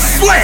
to